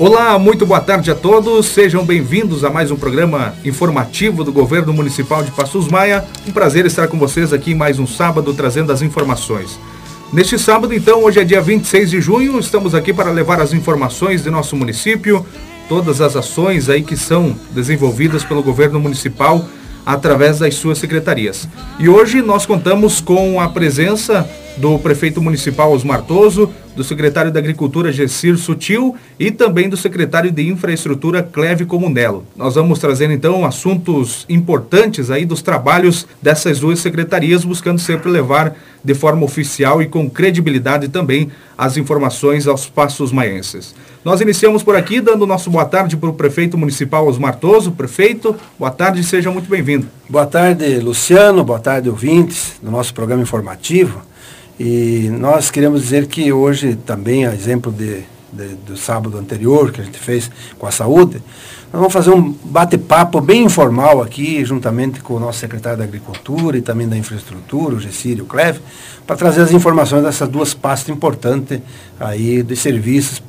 Olá, muito boa tarde a todos. Sejam bem-vindos a mais um programa informativo do Governo Municipal de Passos Maia. Um prazer estar com vocês aqui mais um sábado trazendo as informações. Neste sábado, então, hoje é dia 26 de junho, estamos aqui para levar as informações de nosso município, todas as ações aí que são desenvolvidas pelo governo municipal através das suas secretarias. E hoje nós contamos com a presença do prefeito municipal Osmar Toso, do secretário da Agricultura Gessir Sutil e também do secretário de Infraestrutura Cleve Comunello. Nós vamos trazer então assuntos importantes aí dos trabalhos dessas duas secretarias, buscando sempre levar de forma oficial e com credibilidade também as informações aos passos maienses. Nós iniciamos por aqui dando nosso boa tarde para o prefeito municipal Osmar Toso. Prefeito, boa tarde seja muito bem-vindo. Boa tarde, Luciano. Boa tarde, ouvintes do nosso programa informativo. E nós queremos dizer que hoje também, a exemplo de, de, do sábado anterior que a gente fez com a saúde, nós vamos fazer um bate-papo bem informal aqui, juntamente com o nosso secretário da Agricultura e também da Infraestrutura, o Gessírio Cleve, para trazer as informações dessas duas pastas importantes aí de serviços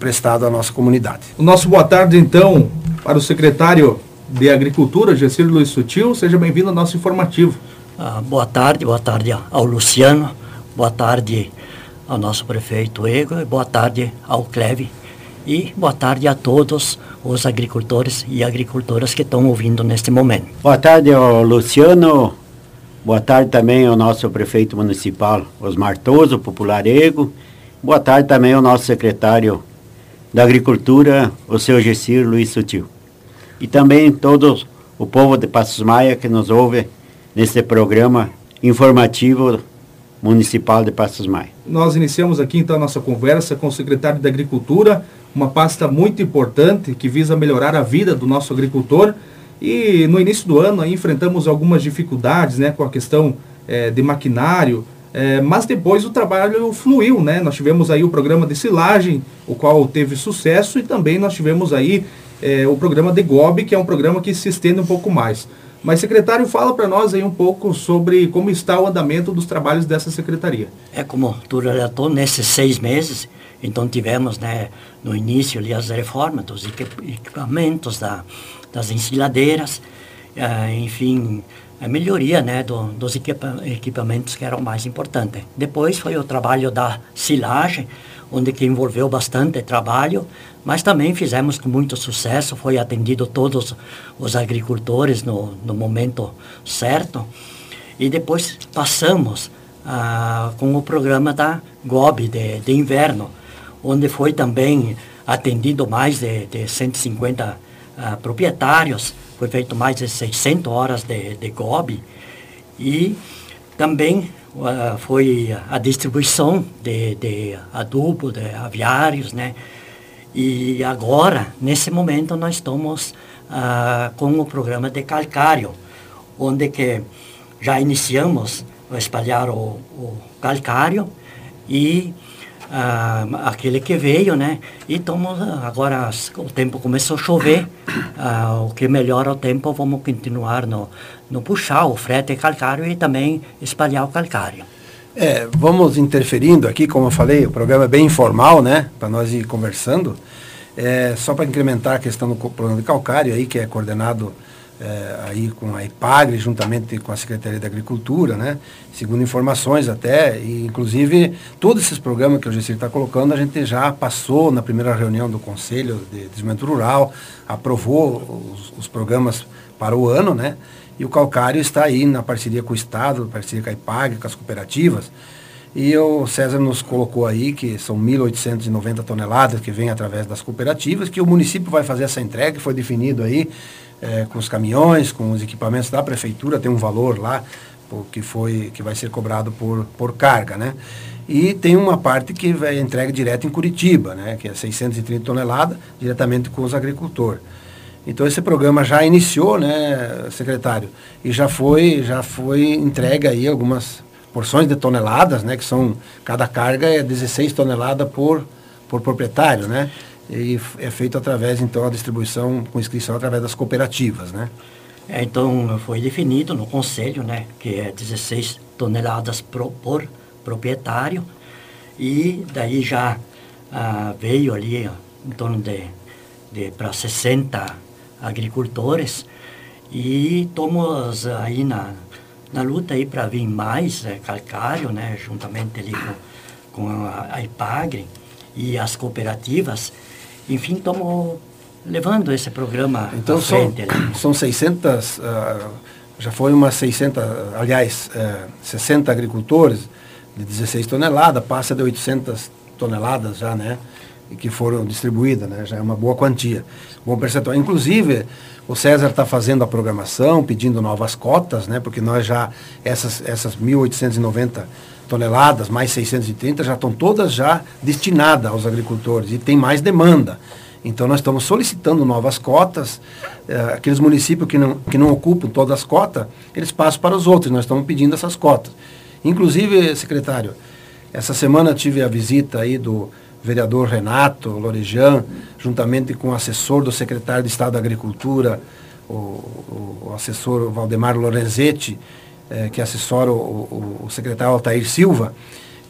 prestados à nossa comunidade. O nosso boa tarde, então, para o secretário de Agricultura, Gessírio Luiz Sutil. Seja bem-vindo ao nosso informativo. Ah, boa tarde, boa tarde ao Luciano, boa tarde ao nosso prefeito Ego boa tarde ao Cleve e boa tarde a todos os agricultores e agricultoras que estão ouvindo neste momento. Boa tarde ao Luciano, boa tarde também ao nosso prefeito municipal Osmar Toso, Popular Ego, boa tarde também ao nosso secretário da Agricultura, o seu Gessir Luiz Sutil. E também todo o povo de Passos Maia que nos ouve neste programa informativo Municipal de Passos Maia. Nós iniciamos aqui então a nossa conversa com o secretário da Agricultura, uma pasta muito importante que visa melhorar a vida do nosso agricultor. E no início do ano aí, enfrentamos algumas dificuldades né, com a questão é, de maquinário, é, mas depois o trabalho fluiu, né? Nós tivemos aí o programa de silagem, o qual teve sucesso, e também nós tivemos aí é, o programa de GOB, que é um programa que se estende um pouco mais. Mas, secretário, fala para nós aí um pouco sobre como está o andamento dos trabalhos dessa secretaria. É como tu relatou, nesses seis meses, então tivemos né, no início ali as reformas dos equipamentos, da, das ensiladeiras, uh, enfim, a melhoria né, do, dos equipa equipamentos que eram mais importantes. Depois foi o trabalho da silagem, onde que envolveu bastante trabalho, mas também fizemos com muito sucesso, foi atendido todos os agricultores no, no momento certo. E depois passamos ah, com o programa da GOB de, de inverno, onde foi também atendido mais de, de 150 proprietários, foi feito mais de 600 horas de, de GOB e também uh, foi a distribuição de, de adubo, de aviários, né? E agora, nesse momento, nós estamos uh, com o programa de calcário, onde que já iniciamos a espalhar o, o calcário e uh, aquele que veio, né? E estamos, agora o tempo começou a chover, uh, o que melhora o tempo, vamos continuar no, no puxar o frete calcário e também espalhar o calcário. É, vamos interferindo aqui, como eu falei, o programa é bem informal, né? Para nós ir conversando. É, só para incrementar a questão do programa de calcário aí, que é coordenado é, aí com a IPAGRE, juntamente com a Secretaria da Agricultura, né? Segundo informações até, e inclusive todos esses programas que o GC está colocando, a gente já passou na primeira reunião do Conselho de Desenvolvimento Rural, aprovou os, os programas para o ano, né? E o calcário está aí na parceria com o Estado, parceria com a IPAG, com as cooperativas. E o César nos colocou aí que são 1.890 toneladas que vêm através das cooperativas, que o município vai fazer essa entrega, foi definido aí é, com os caminhões, com os equipamentos da prefeitura, tem um valor lá que, foi, que vai ser cobrado por, por carga, né? E tem uma parte que vai entrega direto em Curitiba, né? Que é 630 toneladas, diretamente com os agricultores. Então esse programa já iniciou, né, secretário? E já foi, já foi entregue aí algumas porções de toneladas, né? Que são, cada carga é 16 toneladas por, por proprietário, né? E é feito através, então, a distribuição com inscrição através das cooperativas, né? É, então, foi definido no conselho, né, que é 16 toneladas pro, por proprietário, e daí já ah, veio ali em torno de para 60 agricultores e estamos aí na, na luta aí para vir mais é, calcário, né, juntamente ali com, com a, a IPAGRE e as cooperativas. Enfim, estamos levando esse programa então, à frente. São, são 600, uh, já foi umas 600, aliás, uh, 60 agricultores de 16 toneladas, passa de 800 toneladas já, né? Que foram distribuídas, né? Já é uma boa quantia, bom percentual. Inclusive, o César está fazendo a programação, pedindo novas cotas, né? Porque nós já, essas, essas 1.890 toneladas, mais 630, já estão todas já destinadas aos agricultores e tem mais demanda. Então nós estamos solicitando novas cotas. Eh, aqueles municípios que não, que não ocupam todas as cotas, eles passam para os outros. Nós estamos pedindo essas cotas. Inclusive, secretário, essa semana tive a visita aí do vereador Renato Lorejan, juntamente com o assessor do secretário de Estado da Agricultura, o, o, assessor Valdemar Lorenzetti, eh, que assessora o, o secretário Altair Silva,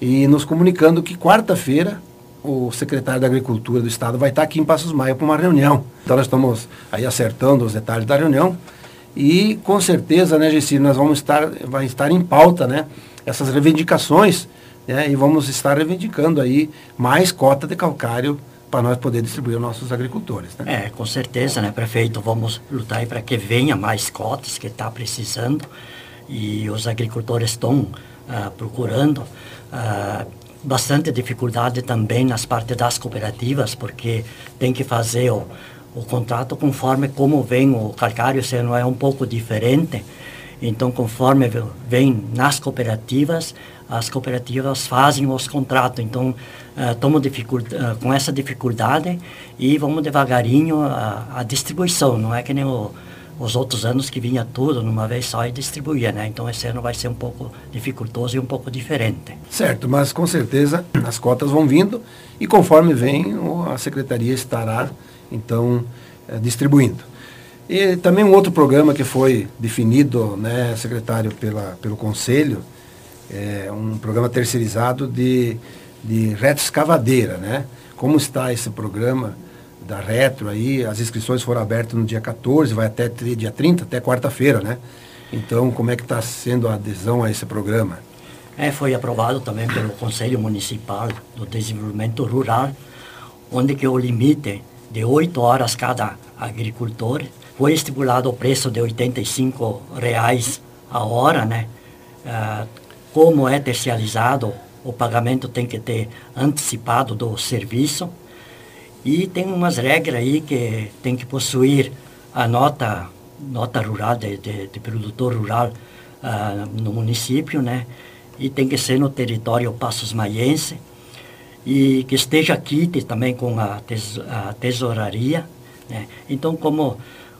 e nos comunicando que quarta-feira o secretário da Agricultura do Estado vai estar aqui em Passos Maia para uma reunião. Então nós estamos aí acertando os detalhes da reunião e com certeza, né, Gessi, nós vamos estar, vai estar em pauta, né, essas reivindicações, né, e vamos estar reivindicando aí mais cota de calcário para nós poder distribuir aos nossos agricultores. Né? É, com certeza, né, prefeito, vamos lutar para que venha mais cotas que está precisando e os agricultores estão uh, procurando. Uh, bastante dificuldade também nas partes das cooperativas, porque tem que fazer o, o contrato conforme como vem o calcário, se não é um pouco diferente. Então, conforme vem nas cooperativas, as cooperativas fazem os contratos. Então, uh, uh, com essa dificuldade e vamos devagarinho a, a distribuição. Não é que nem o, os outros anos que vinha tudo numa vez só e distribuía, né? Então esse ano vai ser um pouco dificultoso e um pouco diferente. Certo, mas com certeza as cotas vão vindo e conforme vem a secretaria estará então eh, distribuindo. E também um outro programa que foi definido, né, secretário, pela, pelo Conselho, é um programa terceirizado de, de retroescavadeira, né? Como está esse programa? Da Retro aí, as inscrições foram abertas no dia 14, vai até dia 30, até quarta-feira, né? Então, como é que está sendo a adesão a esse programa? É, foi aprovado também pelo Conselho Municipal do Desenvolvimento Rural, onde que o limite de 8 horas cada agricultor foi estipulado o preço de 85 reais a hora, né? Ah, como é terciarizado, o pagamento tem que ter anticipado do serviço e tem umas regras aí que tem que possuir a nota, nota rural, de, de, de produtor rural uh, no município, né? E tem que ser no território Passos Maiense. E que esteja quite também com a, tes, a tesouraria. Né? Então, como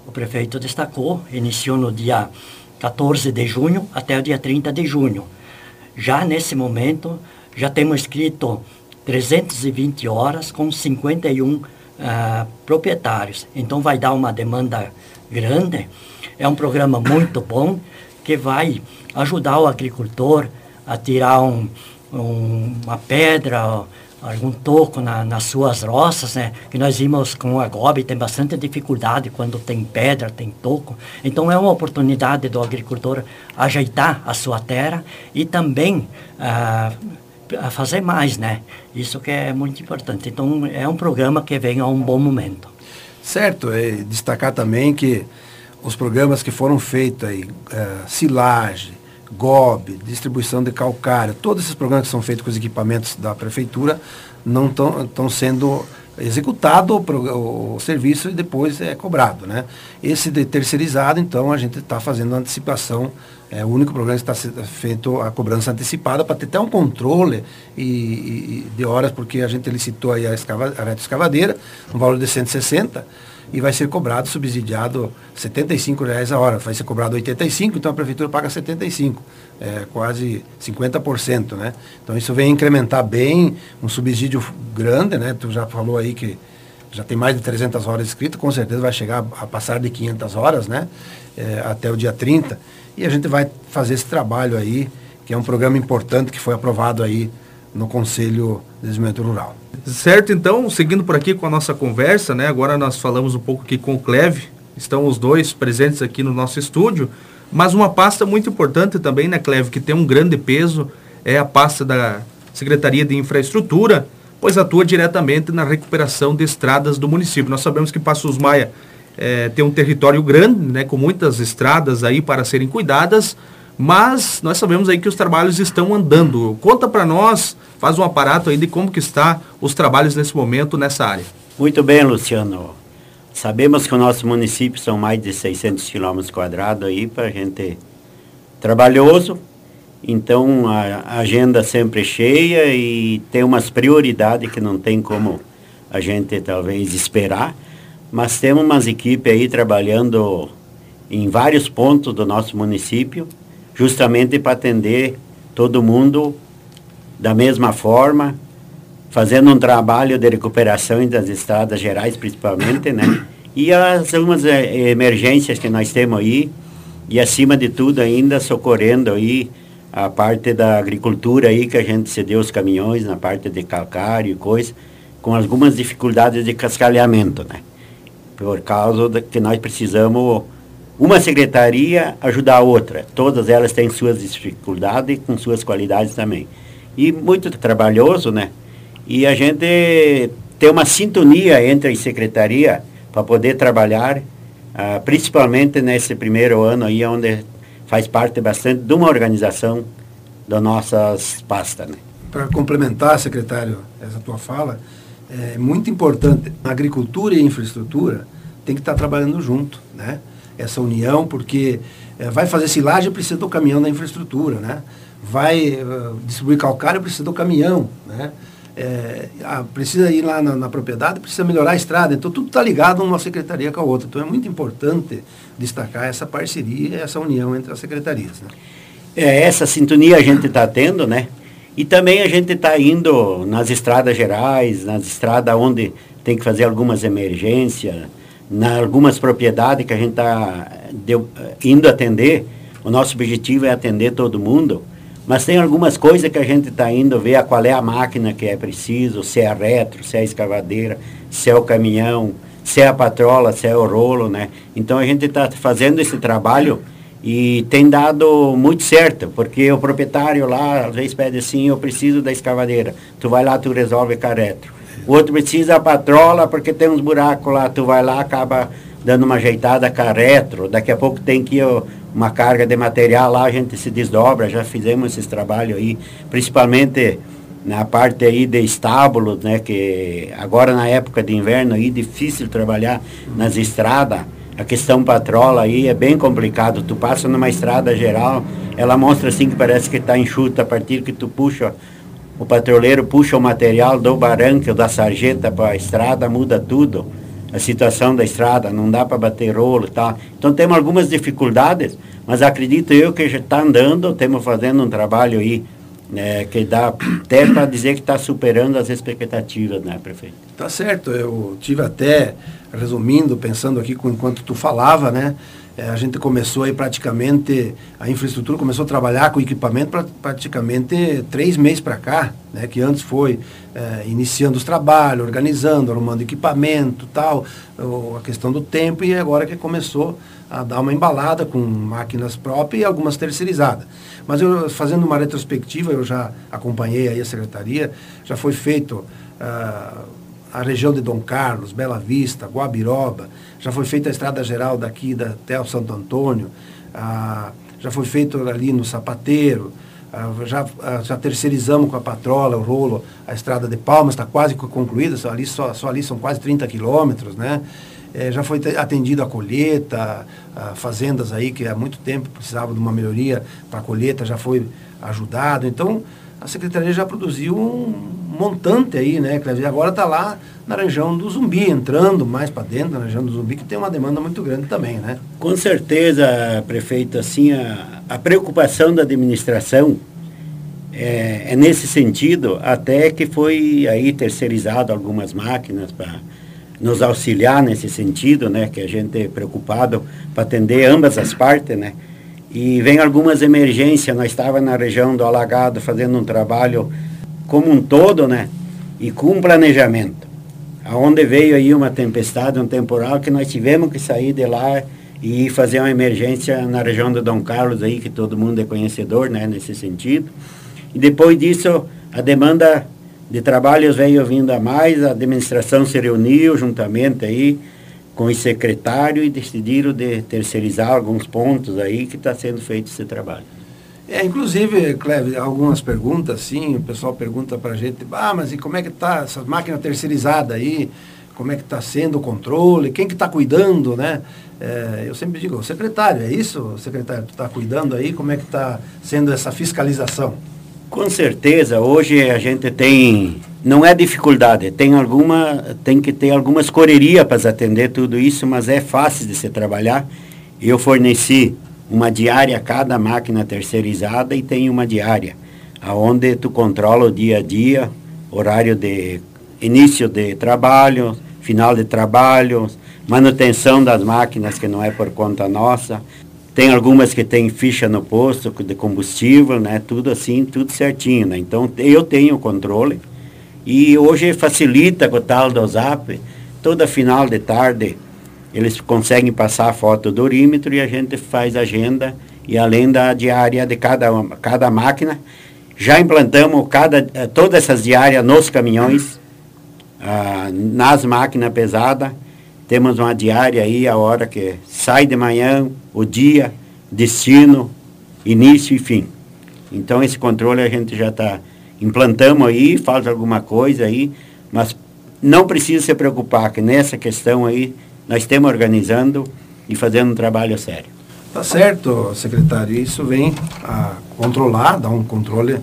o prefeito destacou, iniciou no dia 14 de junho até o dia 30 de junho. Já nesse momento, já temos escrito 320 horas com 51 uh, ah, proprietários. Então vai dar uma demanda grande. É um programa muito bom que vai ajudar o agricultor a tirar um, um, uma pedra, algum toco na, nas suas roças, né? Que nós vimos com a GOB, tem bastante dificuldade quando tem pedra, tem toco. Então é uma oportunidade do agricultor ajeitar a sua terra e também uh, a fazer mais, né? Isso que é muito importante. Então, é um programa que vem a um bom momento. Certo, é destacar também que os programas que foram feitos aí, é, silagem, GOB, distribuição de calcário, todos esses programas que são feitos com os equipamentos da prefeitura não estão sendo executado o, o, serviço e depois é cobrado. Né? Esse de terceirizado, então, a gente está fazendo antecipação. É o único programa que está sendo feito a cobrança antecipada para ter até um controle e, e, de horas, porque a gente licitou aí a, escava, a reta escavadeira, no valor de 160 e vai ser cobrado, subsidiado R$ reais a hora. Vai ser cobrado 85, então a prefeitura paga 75, é, quase 50%, né? Então isso vem incrementar bem, um subsídio grande, né? Tu já falou aí que já tem mais de 300 horas escritas, com certeza vai chegar a passar de 500 horas, né? É, até o dia 30. E a gente vai fazer esse trabalho aí, que é um programa importante que foi aprovado aí no Conselho de Desenvolvimento Rural. Certo, então, seguindo por aqui com a nossa conversa, né? Agora nós falamos um pouco aqui com o Cleve, estão os dois presentes aqui no nosso estúdio, mas uma pasta muito importante também, né, Cleve, que tem um grande peso, é a pasta da Secretaria de Infraestrutura, pois atua diretamente na recuperação de estradas do município. Nós sabemos que Passos Maia é, tem um território grande, né, com muitas estradas aí para serem cuidadas, mas nós sabemos aí que os trabalhos estão andando. Conta para nós, faz um aparato aí de como que está os trabalhos nesse momento nessa área. Muito bem, Luciano. Sabemos que o nosso município são mais de 600 quilômetros quadrados aí para a gente trabalhoso, então a agenda sempre cheia e tem umas prioridades que não tem como a gente talvez esperar, mas temos umas equipes aí trabalhando em vários pontos do nosso município, justamente para atender todo mundo da mesma forma, fazendo um trabalho de recuperação das estradas gerais principalmente, né? E as algumas eh, emergências que nós temos aí, e acima de tudo ainda socorrendo aí a parte da agricultura aí, que a gente cedeu os caminhões na parte de calcário e coisa, com algumas dificuldades de cascalhamento, né? Por causa de que nós precisamos uma secretaria ajudar a outra. Todas elas têm suas dificuldades com suas qualidades também. E muito trabalhoso, né? E a gente tem uma sintonia entre a secretaria para poder trabalhar, ah, principalmente nesse primeiro ano aí, onde faz parte bastante de uma organização das nossas pastas. Né? Para complementar, secretário, essa tua fala, é muito importante, a agricultura e a infraestrutura tem que estar trabalhando junto, né? Essa união, porque é, vai fazer silagem, precisa do caminhão da infraestrutura, né? Vai uh, distribuir calcário, precisa do caminhão, né? É, precisa ir lá na, na, propriedade, precisa melhorar a estrada. Então, tudo está ligado uma secretaria com a outra. Então, é muito importante destacar essa parceria, essa união entre as secretarias. Né? É, essa sintonia a gente está tendo, né? E também a gente está indo nas estradas gerais, nas estradas onde tem que fazer algumas emergências, em algumas propriedades que a gente está indo atender. O nosso objetivo é atender todo mundo. Mas tem algumas coisas que a gente está indo ver qual é a máquina que é preciso, se é retro, se é escavadeira, se é o caminhão, se é a patrola, se é o rolo, né? Então a gente está fazendo esse trabalho e tem dado muito certo, porque o proprietário lá às vezes pede assim, eu preciso da escavadeira. Tu vai lá, tu resolve com a retro. O outro precisa a patrola porque tem uns buracos lá, tu vai lá, acaba dando uma ajeitada com a retro. Daqui a pouco tem que ir uma carga de material lá, a gente se desdobra, já fizemos esses trabalhos aí, principalmente na parte aí de estábulos, né, que agora na época de inverno aí difícil trabalhar nas estradas, a questão patrola aí é bem complicado, tu passa numa estrada geral, ela mostra assim que parece que está enxuta, a partir que tu puxa, o patroleiro puxa o material do barranco, da sarjeta para a estrada, muda tudo a situação da estrada, não dá para bater rolo e tal. Então temos algumas dificuldades, mas acredito eu que já está andando, estamos fazendo um trabalho aí né, que dá até para dizer que está superando as expectativas, né, prefeito? Tá certo, eu tive até, resumindo, pensando aqui enquanto tu falava, né, é, a gente começou aí praticamente, a infraestrutura começou a trabalhar com equipamento pra, praticamente três meses para cá, né, que antes foi é, iniciando os trabalhos, organizando, arrumando equipamento tal, a questão do tempo, e agora que começou a dar uma embalada com máquinas próprias e algumas terceirizadas. Mas eu, fazendo uma retrospectiva, eu já acompanhei aí a secretaria, já foi feito uh, a região de Dom Carlos, Bela Vista, Guabiroba, já foi feita a estrada geral daqui da, até o Santo Antônio, uh, já foi feito ali no Sapateiro, uh, já, já terceirizamos com a patrola, o rolo, a estrada de Palmas está quase concluída, só ali, só, só ali são quase 30 quilômetros, né? É, já foi atendido a colheita, a fazendas aí que há muito tempo precisavam de uma melhoria para a colheita, já foi ajudado. Então, a Secretaria já produziu um montante aí, né, Cleber? Agora está lá na região do Zumbi, entrando mais para dentro na região do Zumbi, que tem uma demanda muito grande também, né? Com certeza, prefeito, assim, a, a preocupação da administração é, é, nesse sentido, até que foi aí terceirizado algumas máquinas para nos auxiliar nesse sentido, né, que a gente é preocupado para atender ambas as partes, né. E vem algumas emergências, nós estávamos na região do Alagado fazendo um trabalho como um todo, né, e com planejamento. Aonde veio aí uma tempestade, um temporal, que nós tivemos que sair de lá e fazer uma emergência na região do Dom Carlos aí, que todo mundo é conhecedor, né, nesse sentido. E depois disso, a demanda de trabalhos veio vindo a mais, a administração se reuniu juntamente aí com o secretário e decidiram de terceirizar alguns pontos aí que está sendo feito esse trabalho. É, inclusive, Cleve, algumas perguntas, sim, o pessoal pergunta para a gente, ah, mas e como é que está essa máquina terceirizada aí? Como é que está sendo o controle? Quem que está cuidando, né? É, eu sempre digo, secretário, é isso, secretário? Tu está cuidando aí? Como é que está sendo essa fiscalização? Com certeza, hoje a gente tem, não é dificuldade, tem alguma, tem que ter algumas correrias para atender tudo isso, mas é fácil de se trabalhar. Eu forneci uma diária a cada máquina terceirizada e tem uma diária, aonde tu controla o dia a dia, horário de início de trabalho, final de trabalho, manutenção das máquinas que não é por conta nossa, tem algumas que tem ficha no posto de combustível, né? Tudo assim, tudo certinho, né? Então eu tenho controle. E hoje facilita com o tal do Zap. Toda final de tarde eles conseguem passar a foto do orímetro e a gente faz agenda e além da diária de cada, cada máquina. Já implantamos cada, eh, todas essas diárias nos caminhões, ah, nas máquinas pesadas temos uma diária aí, a hora que sai de manhã, o dia, destino, início e fim. Então esse controle a gente já está implantamos aí, faz alguma coisa aí, mas não precisa se preocupar que nessa questão aí nós estamos organizando e fazendo um trabalho sério. Tá certo, secretário. Isso vem a controlar, dar um controle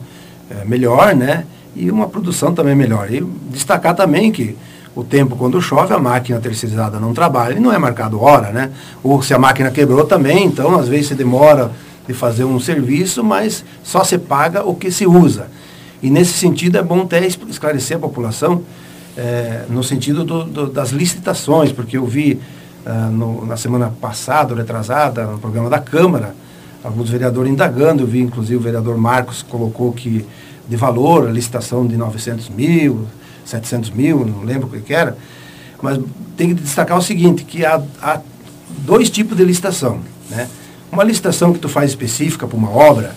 é, melhor, né? E uma produção também melhor. E destacar também que o tempo quando chove, a máquina terceirizada não trabalha e não é marcado hora, né? Ou se a máquina quebrou também, então às vezes se demora de fazer um serviço, mas só se paga o que se usa. E nesse sentido é bom até esclarecer a população é, no sentido do, do, das licitações, porque eu vi uh, no, na semana passada, retrasada, no programa da Câmara, alguns vereadores indagando, eu vi inclusive o vereador Marcos colocou que de valor a licitação de 900 mil, 700 mil, não lembro o que, era, mas tem que destacar o seguinte, que há, há dois tipos de licitação. Né? Uma licitação que tu faz específica para uma obra,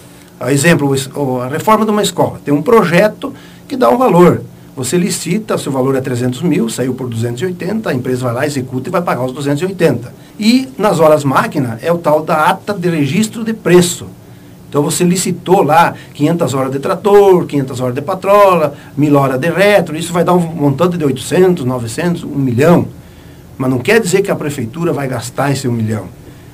exemplo, a reforma de uma escola, tem um projeto que dá um valor. Você licita, seu valor é 300 mil, saiu por 280, a empresa vai lá, executa e vai pagar os 280. E nas horas máquina é o tal da ata de registro de preço. Então você licitou lá 500 horas de trator, 500 horas de patrola, 1000 horas de retro, isso vai dar um montante de 800, 900, 1 milhão. Mas não quer dizer que a prefeitura vai gastar esse 1 milhão.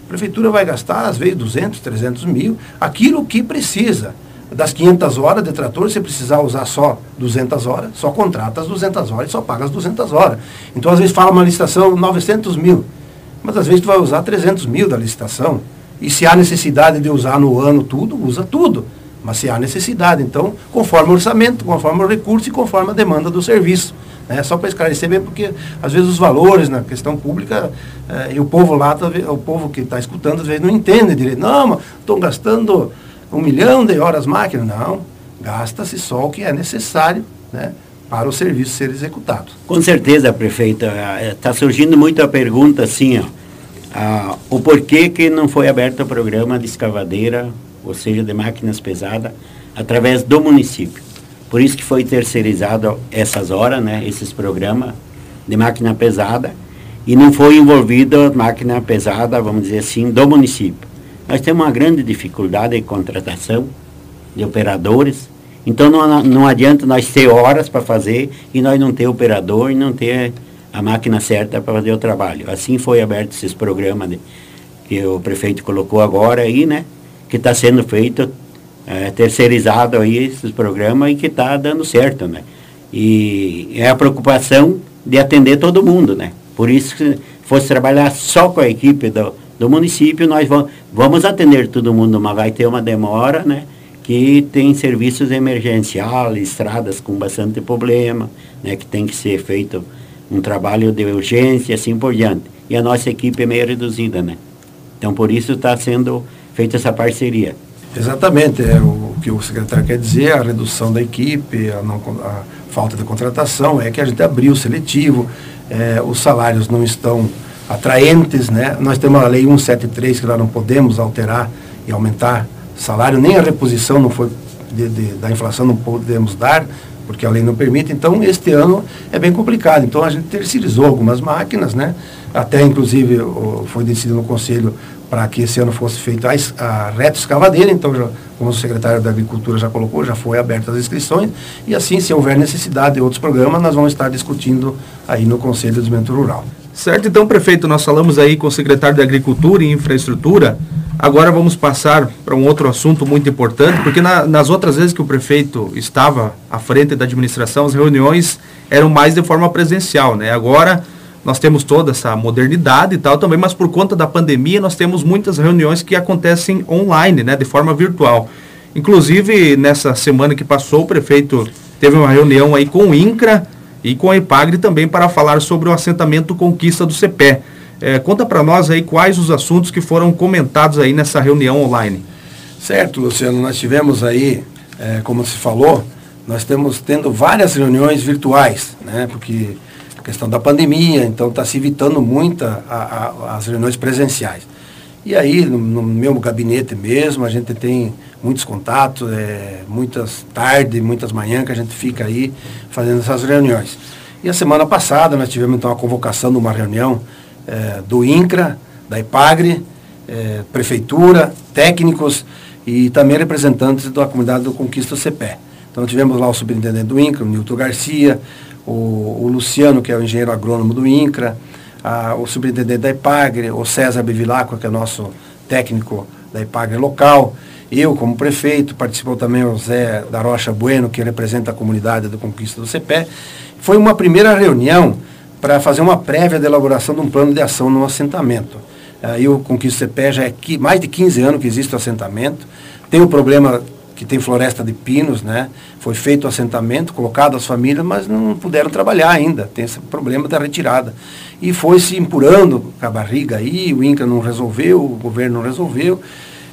A prefeitura vai gastar, às vezes, 200, 300 mil, aquilo que precisa. Das 500 horas de trator, se precisar usar só 200 horas, só contrata as 200 horas e só paga as 200 horas. Então, às vezes, fala uma licitação 900 mil, mas às vezes tu vai usar 300 mil da licitação. E se há necessidade de usar no ano tudo, usa tudo. Mas se há necessidade, então, conforme o orçamento, conforme o recurso e conforme a demanda do serviço. Né? Só para esclarecer bem, porque às vezes os valores na questão pública, eh, e o povo lá, o povo que está escutando, às vezes não entende direito. Não, estão gastando um milhão de horas máquina. Não, gasta-se só o que é necessário né, para o serviço ser executado. Com certeza, prefeita. Está surgindo muita pergunta assim, ó ah, o porquê que não foi aberto o programa de escavadeira, ou seja, de máquinas pesadas, através do município. Por isso que foi terceirizado essas horas, né, esses programas de máquina pesada, e não foi envolvido a máquina pesada, vamos dizer assim, do município. Nós temos uma grande dificuldade de contratação de operadores, então não, não adianta nós ter horas para fazer e nós não ter operador e não ter a máquina certa para fazer o trabalho. Assim foi aberto esses programas de, que o prefeito colocou agora aí, né? Que está sendo feito, é, terceirizado aí esses programas e que está dando certo, né? E é a preocupação de atender todo mundo, né? Por isso, se fosse trabalhar só com a equipe do, do município, nós vamos, vamos atender todo mundo, mas vai ter uma demora, né? Que tem serviços emergenciais, estradas com bastante problema, né? Que tem que ser feito um trabalho de urgência assim por diante. E a nossa equipe é meio reduzida, né? Então, por isso está sendo feita essa parceria. Exatamente. É, o, o que o secretário quer dizer, a redução da equipe, a, não, a falta de contratação, é que a gente abriu o seletivo, é, os salários não estão atraentes, né? Nós temos a lei 173 que nós não podemos alterar e aumentar salário, nem a reposição não foi de, de, da inflação não podemos dar, porque a lei não permite. Então, este ano é bem complicado. Então, a gente terceirizou algumas máquinas, né? Até, inclusive, foi decidido no Conselho para que esse ano fosse feita a, a reto escavadeira. Então, já, como o secretário da Agricultura já colocou, já foi abertas as inscrições. E assim, se houver necessidade de outros programas, nós vamos estar discutindo aí no Conselho de Desenvolvimento Rural. Certo, então, prefeito, nós falamos aí com o secretário da Agricultura e Infraestrutura Agora vamos passar para um outro assunto muito importante, porque na, nas outras vezes que o prefeito estava à frente da administração, as reuniões eram mais de forma presencial, né? Agora nós temos toda essa modernidade e tal também, mas por conta da pandemia nós temos muitas reuniões que acontecem online, né, de forma virtual. Inclusive, nessa semana que passou, o prefeito teve uma reunião aí com o INCRA e com a IPAGRE também para falar sobre o assentamento Conquista do CEPE. É, conta para nós aí quais os assuntos que foram comentados aí nessa reunião online. Certo, Luciano, nós tivemos aí, é, como se falou, nós estamos tendo várias reuniões virtuais, né? Porque a questão da pandemia, então está se evitando muito a, a, as reuniões presenciais. E aí, no, no, meu gabinete mesmo, a gente tem muitos contatos, é, muitas tardes, muitas manhãs que a gente fica aí fazendo essas reuniões. E a semana passada nós tivemos então a convocação de uma reunião é, do INCRA, da IPAGRE, é, prefeitura, técnicos e também representantes da comunidade do Conquista CPE. Então tivemos lá o superintendente do INCRA, o Nilton Garcia, o, o, Luciano, que é o engenheiro agrônomo do INCRA, a, o superintendente da IPAGRE, o César Bevilacqua, que é nosso técnico da IPAGRE local, eu como prefeito, participou também o Zé da Rocha Bueno, que representa a comunidade do Conquista do CPE. Foi uma primeira reunião para fazer uma prévia de elaboração de um plano de ação no assentamento. Aí o Conquista CPE já é que, mais de 15 anos que existe o assentamento. Tem o problema que tem floresta de pinos, né? Foi feito o assentamento, colocado as famílias, mas não puderam trabalhar ainda. Tem esse problema da retirada. E foi se empurrando com a barriga aí, o INCA não resolveu, o governo não resolveu,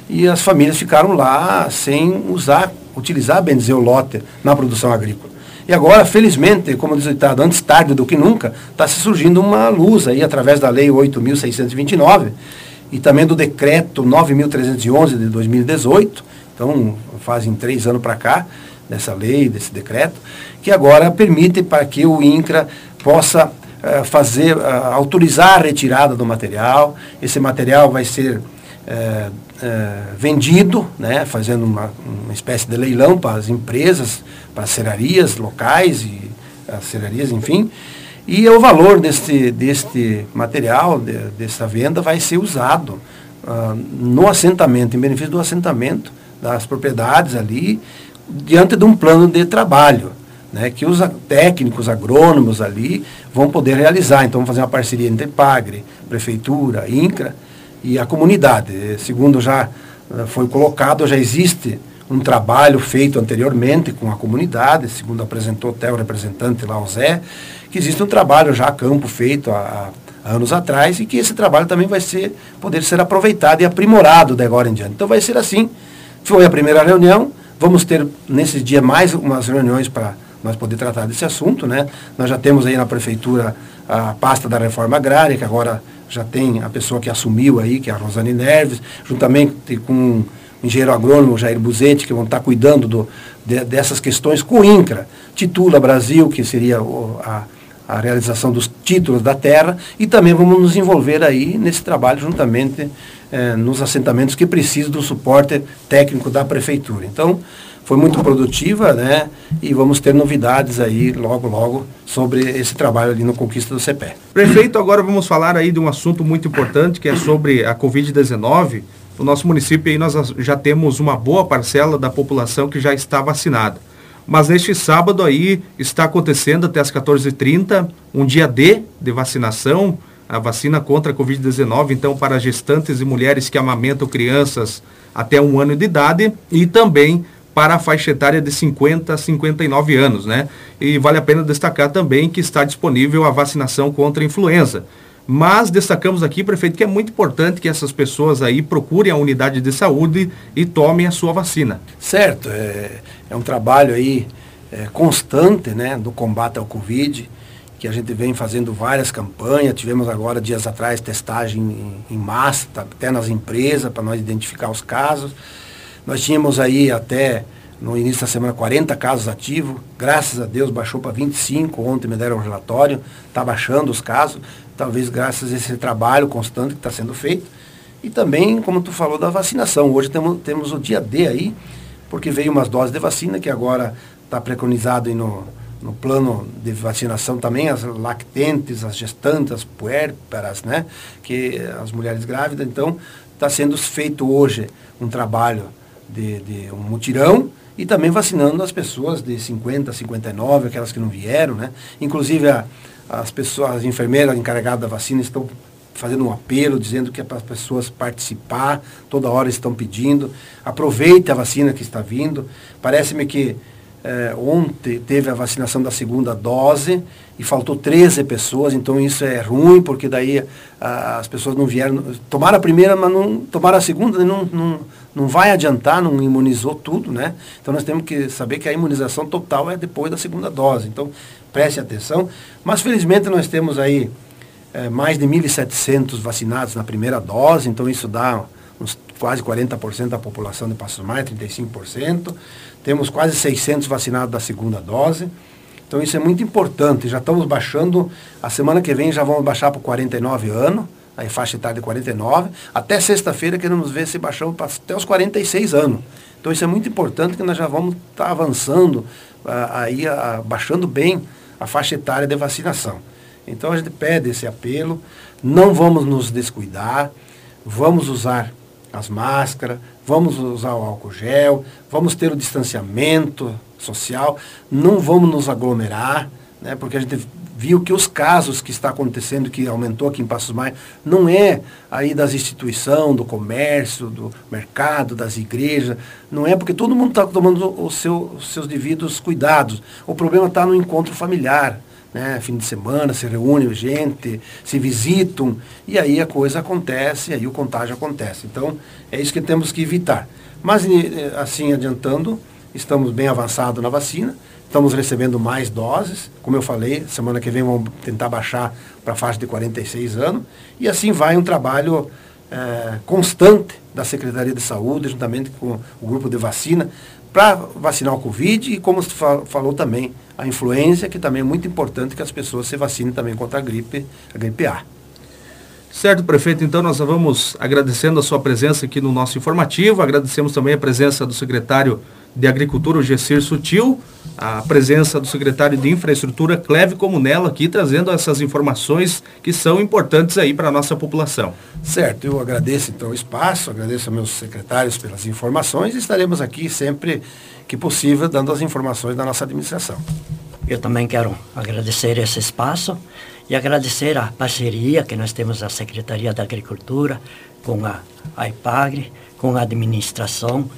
e as famílias ficaram lá sem usar, utilizar, bem dizer, o lote na produção agrícola. E agora, felizmente, como diz o ditado, antes tarde do que nunca, está se surgindo uma luz aí através da Lei 8.629 e também do Decreto 9.311 de 2018, então fazem três anos para cá, dessa lei, desse decreto, que agora permite para que o INCRA possa uh, fazer, uh, autorizar a retirada do material. Esse material vai ser uh, vendido, né, fazendo uma, uma espécie de leilão para as empresas, para as serrarias locais e as serrarias, enfim. E o valor deste, deste material, de, dessa venda, vai ser usado uh, no assentamento, em benefício do assentamento, das propriedades ali, diante de um plano de trabalho, né, que os técnicos, agrônomos ali vão poder realizar. Então, vamos fazer uma parceria entre PAGRE, Prefeitura, INCRA e a comunidade. Segundo já uh, foi colocado, já existe um trabalho feito anteriormente com a comunidade, segundo apresentou até o representante lá, o Zé, que existe um trabalho já a campo feito há, há anos atrás e que esse trabalho também vai ser, poder ser aproveitado e aprimorado de agora em diante. Então vai ser assim. Foi a primeira reunião, vamos ter nesse dia mais umas reuniões para nós poder tratar desse assunto, né? Nós já temos aí na prefeitura a pasta da reforma agrária, que agora já tem a pessoa que assumiu aí, que é a Rosane Neves, juntamente com engenheiro agrônomo Jair Buzetti, que vão estar cuidando do, de, dessas questões com o INCRA. Titula Brasil, que seria o, a, a realização dos títulos da terra, e também vamos nos envolver aí nesse trabalho juntamente eh, nos assentamentos que precisam do suporte técnico da prefeitura. Então, foi muito produtiva, né? E vamos ter novidades aí logo, logo sobre esse trabalho ali no Conquista do CPE. Prefeito, agora vamos falar aí de um assunto muito importante que é sobre a Covid-19. No nosso município aí nós já temos uma boa parcela da população que já está vacinada. Mas neste sábado aí está acontecendo até as 14h30 um dia D de vacinação, a vacina contra a Covid-19, então para gestantes e mulheres que amamentam crianças até um ano de idade e também para a faixa etária de 50 a 59 anos, né? E vale a pena destacar também que está disponível a vacinação contra a influenza. mas destacamos aqui, prefeito, que é muito importante que essas pessoas aí procurem a unidade de saúde e tomem a sua vacina. Certo, é, é um trabalho aí é, constante né, do combate ao Covid, que a gente vem fazendo várias campanhas, tivemos agora dias atrás testagem em, em massa, tá, até nas empresas, para nós identificar os casos. Nós tínhamos aí até no início da semana 40 casos ativos, graças a Deus baixou para 25, ontem me deram um relatório, está baixando os casos, talvez graças a esse trabalho constante que está sendo feito. E também, como tu falou, da vacinação. Hoje temos, temos o dia D aí, porque veio umas doses de vacina que agora está preconizado no, no plano de vacinação também, as lactentes, as gestantes, as puérperas, né? Que as mulheres grávidas, então está sendo feito hoje um trabalho de, de um mutirão e também vacinando as pessoas de 50 a 59, aquelas que não vieram, né? Inclusive a, as pessoas, as enfermeiras encarregadas da vacina estão fazendo um apelo, dizendo que é para as pessoas participar, toda hora estão pedindo, aproveite a vacina que está vindo. Parece-me que é, ontem teve a vacinação da segunda dose e faltou 13 pessoas, então isso é ruim, porque daí a, as pessoas não vieram, tomaram a primeira, mas não tomaram a segunda, não, não, não vai adiantar, não imunizou tudo, né? Então nós temos que saber que a imunização total é depois da segunda dose, então preste atenção. Mas felizmente nós temos aí é, mais de 1.700 vacinados na primeira dose, então isso dá uns quase 40% da população de Passos Maia, 35%. Temos quase 600 vacinados da segunda dose. Então isso é muito importante. Já estamos baixando, a semana que vem já vamos baixar para 49 anos, aí faixa etária de 49. Até sexta-feira queremos ver se para até os 46 anos. Então isso é muito importante que nós já vamos estar tá avançando, aí baixando bem a faixa etária de vacinação. Então a gente pede esse apelo, não vamos nos descuidar, vamos usar as máscaras, vamos usar o álcool gel, vamos ter o distanciamento social, não vamos nos aglomerar, né, porque a gente viu que os casos que está acontecendo, que aumentou aqui em Passos Maia, não é aí das instituições, do comércio, do mercado, das igrejas, não é porque todo mundo está tomando seu, os seus devidos cuidados. O problema está no encontro familiar né, fim de semana, se reúne gente, se visitam, e aí a coisa acontece, aí o contágio acontece. Então, é isso que temos que evitar. Mas, assim, adiantando, estamos bem avançados na vacina, estamos recebendo mais doses, como eu falei, semana que vem vamos tentar baixar para a faixa de 46 anos, e assim vai um trabalho é, constante da Secretaria de Saúde, juntamente com o grupo de vacina, para vacinar o Covid e, como você falou também, a influenza, que também é muito importante que as pessoas se vacinem também contra a gripe, a gripe A. Certo, prefeito. Então nós vamos agradecendo a sua presença aqui no nosso informativo. Agradecemos também a presença do secretário de Agricultura, o Gessir Sutil, a presença do secretário de Infraestrutura, Cleve Comunella, aqui trazendo essas informações que são importantes aí para a nossa população. Certo, eu agradeço então o espaço, agradeço aos meus secretários pelas informações e estaremos aqui sempre que possível dando as informações da nossa administração. Eu também quero agradecer esse espaço e agradecer a parceria que nós temos da Secretaria da Agricultura com a, a IPAGRE, com a administração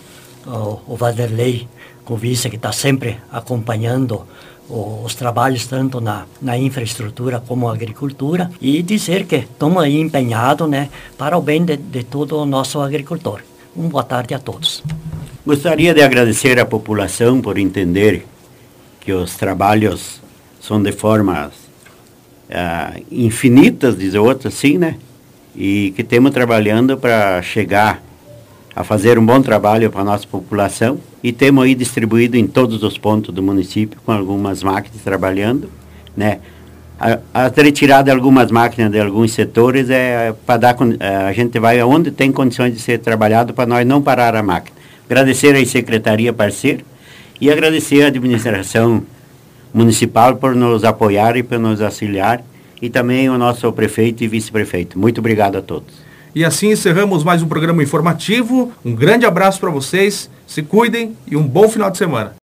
o, o Vanderlei Convisa, que está sempre acompanhando os trabalhos tanto na, na infraestrutura como agricultura, e dizer que estamos aí empenhados né, para o bem de, de todo o nosso agricultor. Uma boa tarde a todos. Gostaria de agradecer à população por entender que os trabalhos são de formas uh, infinitas, diz outro assim, né? E que estamos trabalhando para chegar a fazer um bom trabalho para a nossa população e temos aí distribuído em todos os pontos do município com algumas máquinas trabalhando, né? A, a retirada de algumas máquinas de alguns setores é para dar é, a gente vai aonde tem condições de ser trabalhado para nós não parar a máquina. Agradecer à secretaria parceira e agradecer à administração municipal por nos apoiar e por nos auxiliar e também o nosso prefeito e vice-prefeito. Muito obrigado a todos. E assim encerramos mais um programa informativo. Um grande abraço para vocês, se cuidem e um bom final de semana.